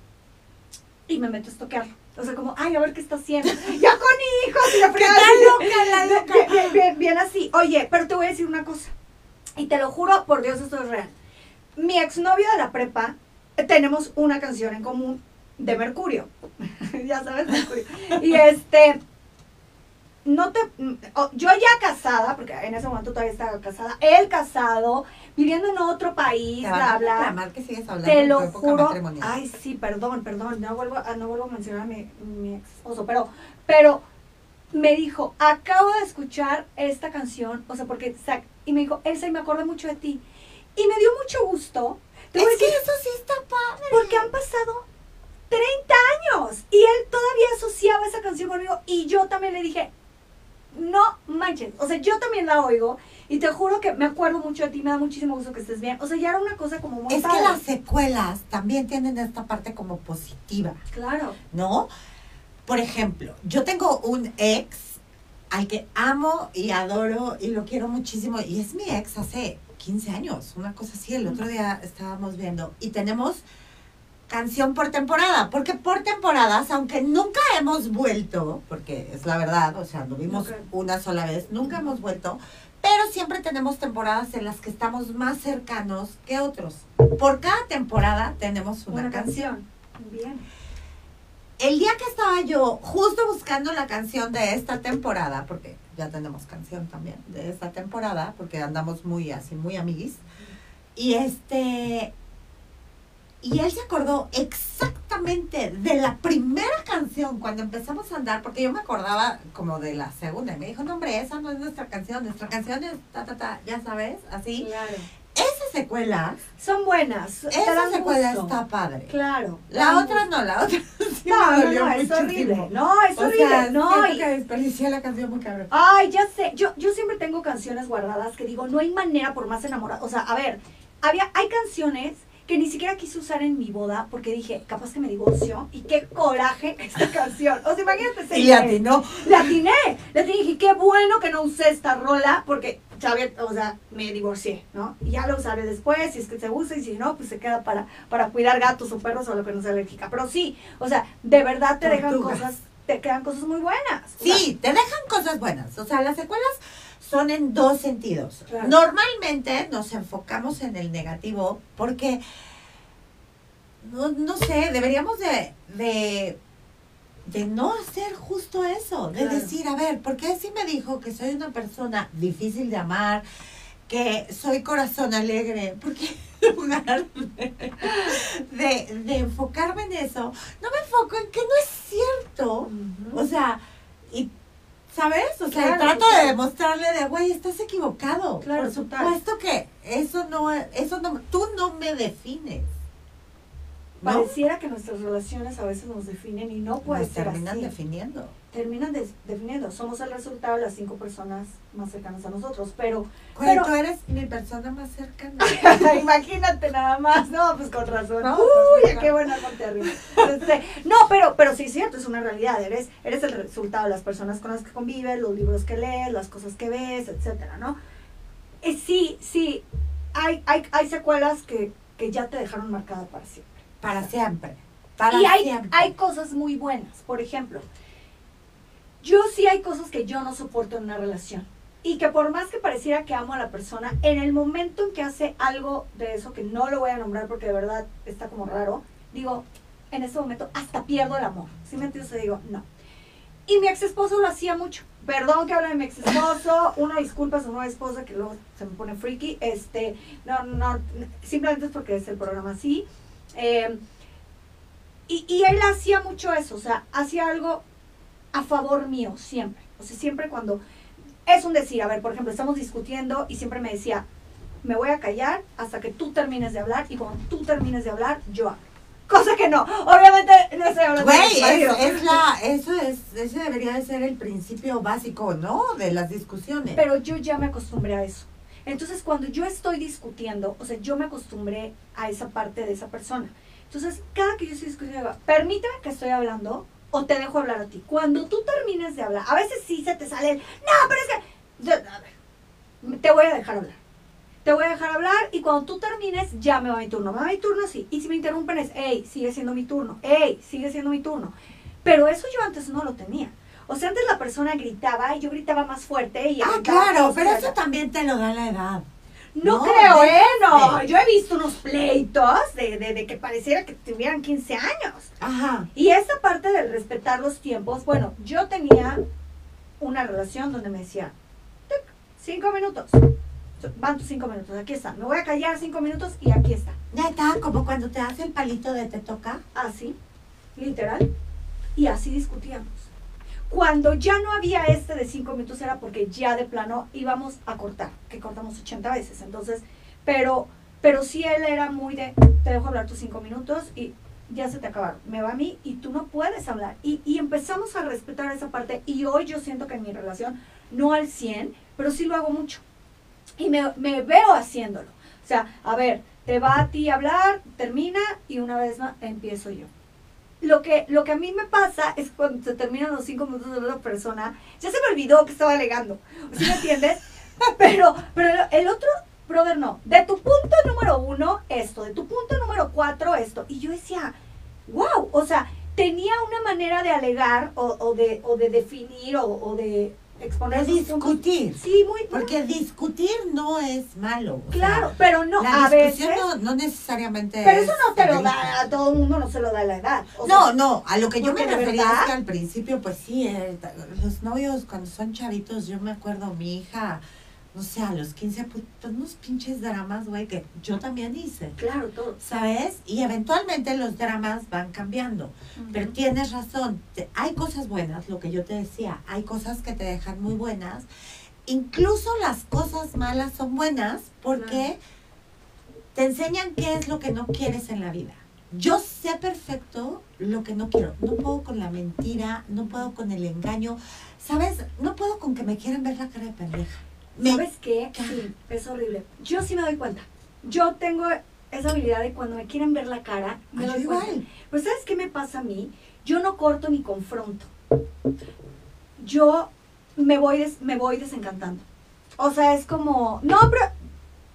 y me meto a estoquearlo. O sea, como, ay, a ver qué está haciendo. ya con hijos y la ¿Qué fregada loca, la loca? bien, bien, bien así. Oye, pero te voy a decir una cosa. Y te lo juro, por Dios, esto es real. Mi exnovio de la prepa, eh, tenemos una canción en común de Mercurio. ya sabes, Mercurio. Y este, no te, mm, yo ya casada, porque en ese momento todavía estaba casada, él casado, viviendo en otro país, bla, bla. que sigues hablando Te lo juro. Ay, sí, perdón, perdón. No vuelvo a, no vuelvo a mencionar a mi, mi ex esposo. Pero, pero me dijo, acabo de escuchar esta canción. O sea, porque. Y me dijo, Elsa, y me acordé mucho de ti. Y me dio mucho gusto. Es que eso sí está padre. porque han pasado 30 años. Y él todavía asociaba esa canción conmigo. Y yo también le dije, no manches. O sea, yo también la oigo. Y te juro que me acuerdo mucho de ti. Me da muchísimo gusto que estés bien. O sea, ya era una cosa como muy Es que las secuelas también tienen esta parte como positiva, Claro. ¿no? Por ejemplo, yo tengo un ex al que amo y adoro y lo quiero muchísimo y es mi ex hace 15 años, una cosa así. El otro día estábamos viendo y tenemos canción por temporada, porque por temporadas, aunque nunca hemos vuelto, porque es la verdad, o sea, lo vimos Ok. una sola vez, nunca hemos vuelto, pero siempre tenemos temporadas en las que estamos más cercanos que otros. Por cada temporada tenemos una, Una, canción. canción. Bien. El día que estaba yo justo buscando la canción de esta temporada, porque ya tenemos canción también de esta temporada, porque andamos muy así, muy amiguis, y este... Y él se acordó exactamente de la primera canción cuando empezamos a andar, porque yo me acordaba como de la segunda, y me dijo, no hombre, esa no es nuestra canción, nuestra canción es ta, ta, ta, ya sabes, así. Claro. Esa secuela, Son buenas. esa secuela gusto. está padre. Claro. La otra gusto. no, la otra sí No, no, no, es horrible. No, es O horrible. sea, no, y- que desperdicié la canción muy cabrón. Ay, ya sé. Yo, yo siempre tengo canciones guardadas que digo, no hay manera por más enamorada. O sea, a ver, había, hay canciones que ni siquiera quise usar en mi boda porque dije, capaz que me divorcio y qué coraje esta canción. O sea, imagínate. seis Y meses. atinó. Le atiné. Y dije, qué bueno que no usé esta rola porque, sabía, o sea, me divorcié, ¿no? Y ya la usaré después, si es que se usa, y si no, pues se queda para, para cuidar gatos o perros o lo que no sea alérgica. Pero sí, o sea, de verdad te dejan cosas, te quedan cosas muy buenas. O sea, Sí, te dejan cosas buenas. O sea, las secuelas son en dos sentidos. Claro. Normalmente nos enfocamos en el negativo porque, no, no sé, deberíamos de, de, de no hacer justo eso. De Claro. decir, a ver, ¿por qué si me dijo que soy una persona difícil de amar? que soy corazón alegre, porque en lugar de, de, de enfocarme en eso, no me enfoco en que no es cierto. O sea, y ¿sabes? O sea, Claro, trato de demostrarle de, güey, estás equivocado. Claro, Por supuesto que eso no, eso no, tú no me defines. ¿no? Pareciera que nuestras relaciones a veces nos definen y no puede Nos ser terminan así. definiendo. Terminan des- definiendo. Somos el resultado de las cinco personas más cercanas a nosotros. Pero, Pero- tú eres mi persona más cercana. imagínate nada más. No, pues con razón. No, Uy, pues, qué buena. Este, no, pero, pero sí es cierto, es una realidad. Eres, eres el resultado de las personas con las que convives, los libros que lees, las cosas que ves, etcétera, ¿no? Eh, sí, sí. Hay, hay, hay secuelas que, que ya te dejaron marcada para siempre. Para siempre. Para y hay, siempre. hay cosas muy buenas. Por ejemplo, yo sí hay cosas que yo no soporto en una relación. y que por más que pareciera que amo a la persona, en el momento en que hace algo de eso, que no lo voy a nombrar porque de verdad está como raro, digo, en ese momento hasta pierdo el amor. ¿Sí me entiendes? Digo, no. Y mi ex esposo lo hacía mucho. Perdón que hable de mi ex esposo, una disculpa a su nueva esposa que luego se me pone freaky. Este, no, no, simplemente es porque es el programa así. Eh, y, y él hacía mucho eso, o sea, hacía algo a favor mío, siempre. O sea, siempre cuando es un decir, a ver, por ejemplo, estamos discutiendo y siempre me decía, me voy a callar hasta que tú termines de hablar y cuando tú termines de hablar, yo hablo. Cosa que no, obviamente no estoy hablando Güey, de marido. es, la, eso es, ese debería de ser el principio básico, ¿no? De las discusiones. Pero yo ya me acostumbré a eso. Entonces, cuando yo estoy discutiendo, o sea, yo me acostumbré a esa parte de esa persona. Entonces, cada que yo estoy discutiendo, permíteme que estoy hablando o te dejo hablar a ti. Cuando tú termines de hablar, a veces sí se te sale el, no, pero es que, a ver, te voy a dejar hablar. Te voy a dejar hablar y cuando tú termines, ya me va mi turno. Me va mi turno, sí. Y si me interrumpen es, hey, sigue siendo mi turno. Hey, sigue siendo mi turno. Pero eso yo antes no lo tenía. O sea, antes la persona gritaba y yo gritaba más fuerte y ah, claro, pero eso también te lo da la edad. No, No, creo, de- ¿eh? No, de- yo he visto unos pleitos de, de, de que pareciera que tuvieran 15 años. Ajá. Y esa parte del respetar los tiempos, bueno, yo tenía una relación donde me decía, "Tic, cinco minutos. Van tus cinco minutos, aquí está. Me voy a callar cinco minutos y aquí está. Neta, como cuando te hace el palito de te toca. Así, literal. Y así discutíamos. Cuando ya no había este de cinco minutos era porque ya de plano íbamos a cortar, que cortamos 80 veces. Entonces, pero, pero sí él era muy de, te dejo hablar tus cinco minutos y ya se te acabaron. Me va a mí y tú no puedes hablar. Y, y empezamos a respetar esa parte. Y hoy yo siento que en mi relación, no al 100, pero sí lo hago mucho. Y me, me veo haciéndolo. O sea, a ver, te va a ti hablar, termina y una vez más empiezo yo. Lo que, lo que a mí me pasa es cuando se terminan los cinco minutos de la otra persona, ya se me olvidó que estaba alegando. ¿Sí me entiendes? pero, pero el otro, brother, no. De tu punto número uno, esto. De tu punto número cuatro, esto. Y yo decía, wow, o sea, tenía una manera de alegar o, o de, o de definir o, o de exponer discutir. Sí, muy Porque discutir no es malo. sea, Claro, pero no, la a veces. no, no necesariamente Pero es eso no te lo da a todo el mundo, no se lo da la edad. O No, sea, no, a lo que yo me refería verdad- es que al principio, pues sí, eh, los novios cuando son chavitos, yo me acuerdo, mi hija, no sé, a los 15, pues, pues, unos pinches dramas, güey, que yo también hice, Claro, todo. ¿sabes? Y eventualmente los dramas van cambiando. Pero tienes razón, te- hay cosas buenas, lo que yo te decía, hay cosas que te dejan muy buenas. Incluso las cosas malas son buenas porque te enseñan qué es lo que no quieres en la vida. Yo sé perfecto lo que no quiero. No puedo con la mentira, no puedo con el engaño. ¿Sabes? No puedo con que me quieran ver la cara de pendeja. ¿Sabes qué? caga. Sí, es horrible. Yo sí me doy cuenta. Yo tengo esa habilidad de cuando me quieren ver la cara, me doy cuenta. igual. Pero ¿sabes qué me pasa a mí? Yo no corto ni confronto. Yo me voy, des- me voy desencantando. O sea, es como, no, pero,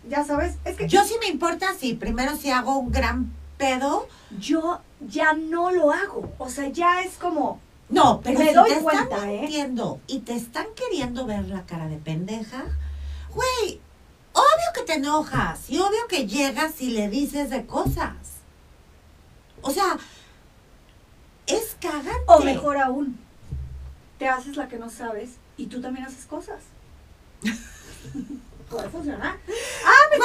ya sabes, es que Yo sí me importa si primero si hago un gran pedo. yo ya no lo hago. O sea, ya es como, No, pero Me si doy te cuenta, están ¿eh? mintiendo y te están queriendo ver la cara de pendeja, güey, obvio que te enojas y obvio que llegas y le dices de cosas. O sea, es cagante. o mejor aún, te haces la que no sabes y tú también haces cosas. Puede funcionar. Ah,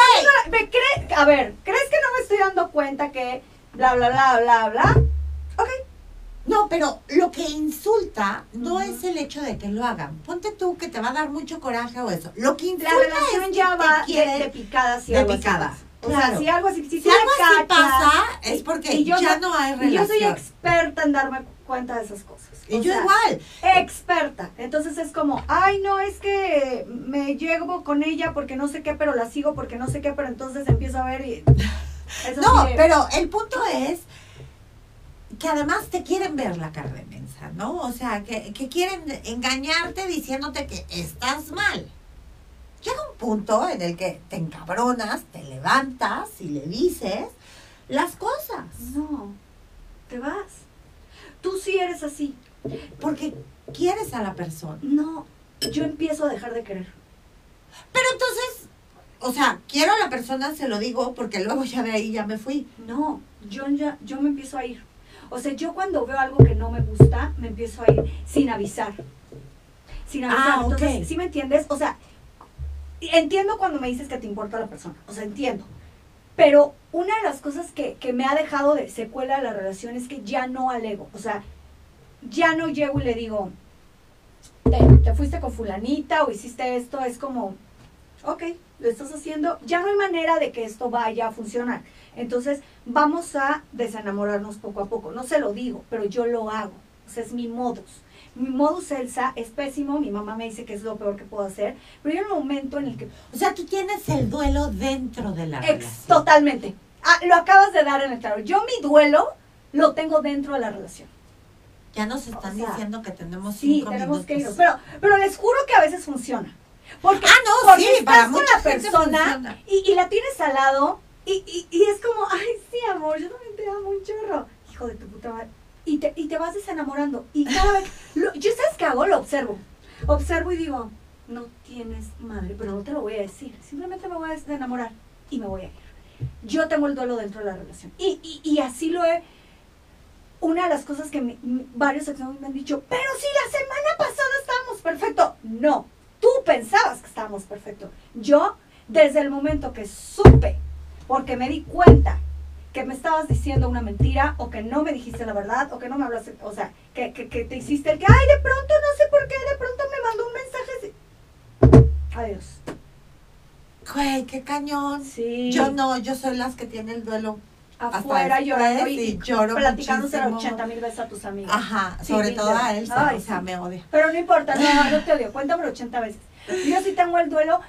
me, me cree- a ver, ¿crees que no me estoy dando cuenta que bla, bla, bla, bla, bla? Ok, No, pero lo que insulta no es el hecho de que lo hagan. Ponte tú que te va a dar mucho coraje o eso. Lo que la insulta relación es que ya te va de, quieren- de picada si de algo picada. O claro. sea, si algo así, si, Si algo así pasa, es porque y yo ya no- no hay y yo soy relación. experta en darme cuenta de esas cosas. Y yo sea, igual. experta. Entonces es como, ay, no, es que me llevo con ella porque no sé qué, pero la sigo porque no sé qué, pero entonces empiezo a ver y... es No, de- pero el punto es que además te quieren ver la cara de mensa, ¿no? O sea, que, que quieren engañarte diciéndote que estás mal. Llega un punto en el que te encabronas, te levantas y le dices las cosas. No, te vas. Tú sí eres así. Porque quieres a la persona. No, yo empiezo a dejar de querer. Pero entonces, o sea, quiero a la persona, se lo digo, porque luego ya de ahí ya me fui. No, yo ya, yo me empiezo a ir. O sea, yo cuando veo algo que no me gusta, me empiezo a ir sin avisar. Sin avisar. Ah. Entonces, ¿sí me entiendes? O sea, entiendo cuando me dices que te importa la persona. O sea, entiendo. Pero una de las cosas que, que me ha dejado de secuela de la relación es que ya no alego. O sea, ya no llego y le digo, te, te fuiste con fulanita o hiciste esto. Es como, ok, lo estás haciendo. Ya no hay manera de que esto vaya a funcionar. Entonces, vamos a desenamorarnos poco a poco. No se lo digo, pero yo lo hago. O sea, es mi modus. Mi modus Elsa es pésimo. Mi mamá me dice que es lo peor que puedo hacer. Pero hay un momento en el que O sea, tú tienes el duelo dentro de la Ex, relación. totalmente. Ah, lo acabas de dar en el claro. Yo mi duelo lo tengo dentro de la relación. Ya nos están O sea, diciendo que tenemos Sí, cinco tenemos que irnos. Pero, pero les juro que a veces funciona. Porque, Ah, no, porque sí, estás para con la persona y, y la tienes al lado y, y, es como, ay, sí, amor, yo también te amo un chorro. Hijo de tu puta madre. Y te, y te vas desenamorando. Y cada vez, yo sabes qué hago, lo observo. Observo y digo, no tienes madre, pero no te lo voy a decir. Simplemente me voy a desenamorar y me voy a ir. Yo tengo el duelo dentro de la relación. Y, y, así lo he... Una de las cosas que varios exámenes me han dicho, pero si la semana pasada estábamos perfecto. No, tú pensabas que estábamos perfecto. Yo, desde el momento que supe, porque me di cuenta que me estabas diciendo una mentira o que no me dijiste la verdad o que no me hablaste, o sea, que, que, que te hiciste el que, ay, de pronto no sé por qué, de pronto me mandó un mensaje así. Adiós. Güey, qué cañón. Sí. Yo no, yo soy las que tiene el duelo. Afuera llorando y, y lloro platicándose muchísimo. 80 mil veces a tus amigos. Ajá, Sí, sobre todo a él, Ay, o sea, sí. me odia. Pero no importa, no, no te odio, cuéntamelo 80 veces. Yo sí tengo el duelo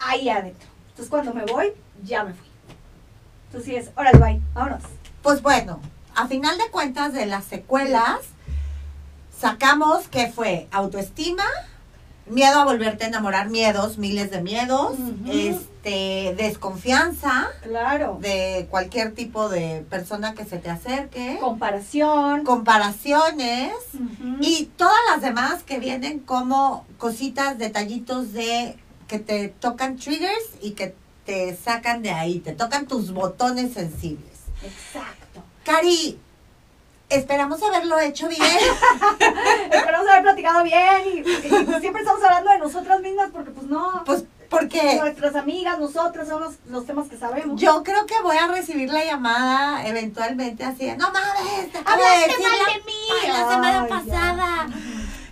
ahí adentro. Entonces cuando me voy, ya me fui. Entonces sí es, órale, bye, vámonos. Pues bueno, a final de cuentas de las secuelas, sacamos que fue autoestima, miedo a volverte a enamorar, miedos, miles de miedos, este, desconfianza Claro. de cualquier tipo de persona que se te acerque, Comparación. comparaciones y todas las demás que vienen como cositas, detallitos de que te tocan triggers y que te sacan de ahí, te tocan tus botones sensibles. Exacto. Cari, esperamos haberlo hecho bien. Esperamos haber platicado bien y, y, pues siempre estamos hablando de nosotras mismas porque pues no, pues porque nuestras amigas, nosotras somos los temas que sabemos. yo creo que voy a recibir la llamada eventualmente así de, no mames, Hablaste mal de mí". la semana Ay, ya.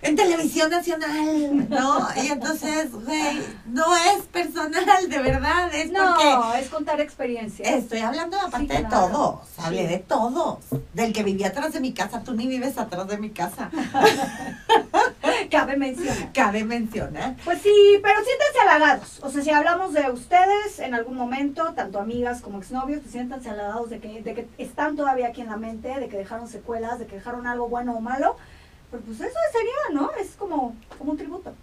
En televisión nacional, ¿no? Y entonces, güey, no es personal, de verdad, es porque No, es contar experiencias. Estoy hablando aparte Sí, de todos, hablé Sí. de todos. Del que vivía atrás de mi casa, tú ni vives atrás de mi casa. Cabe mencionar. Cabe mencionar. Pues sí, pero siéntanse halagados. O sea, si hablamos de ustedes en algún momento, tanto amigas como exnovios, pues siéntanse halagados de que, de que están todavía aquí en la mente, de que dejaron secuelas, de que dejaron algo bueno o malo. Pero pues eso sería, ¿no? Es como, como un tributo.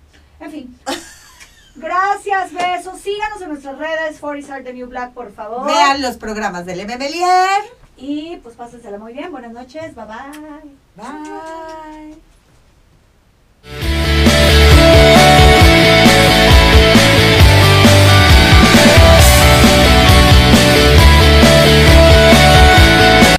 En fin. Gracias, besos. Síganos en nuestras redes. Foris art the New Black, por favor. Vean los programas del MMLier. Y pues pásensela muy bien. Buenas noches. Bye. Bye. bye.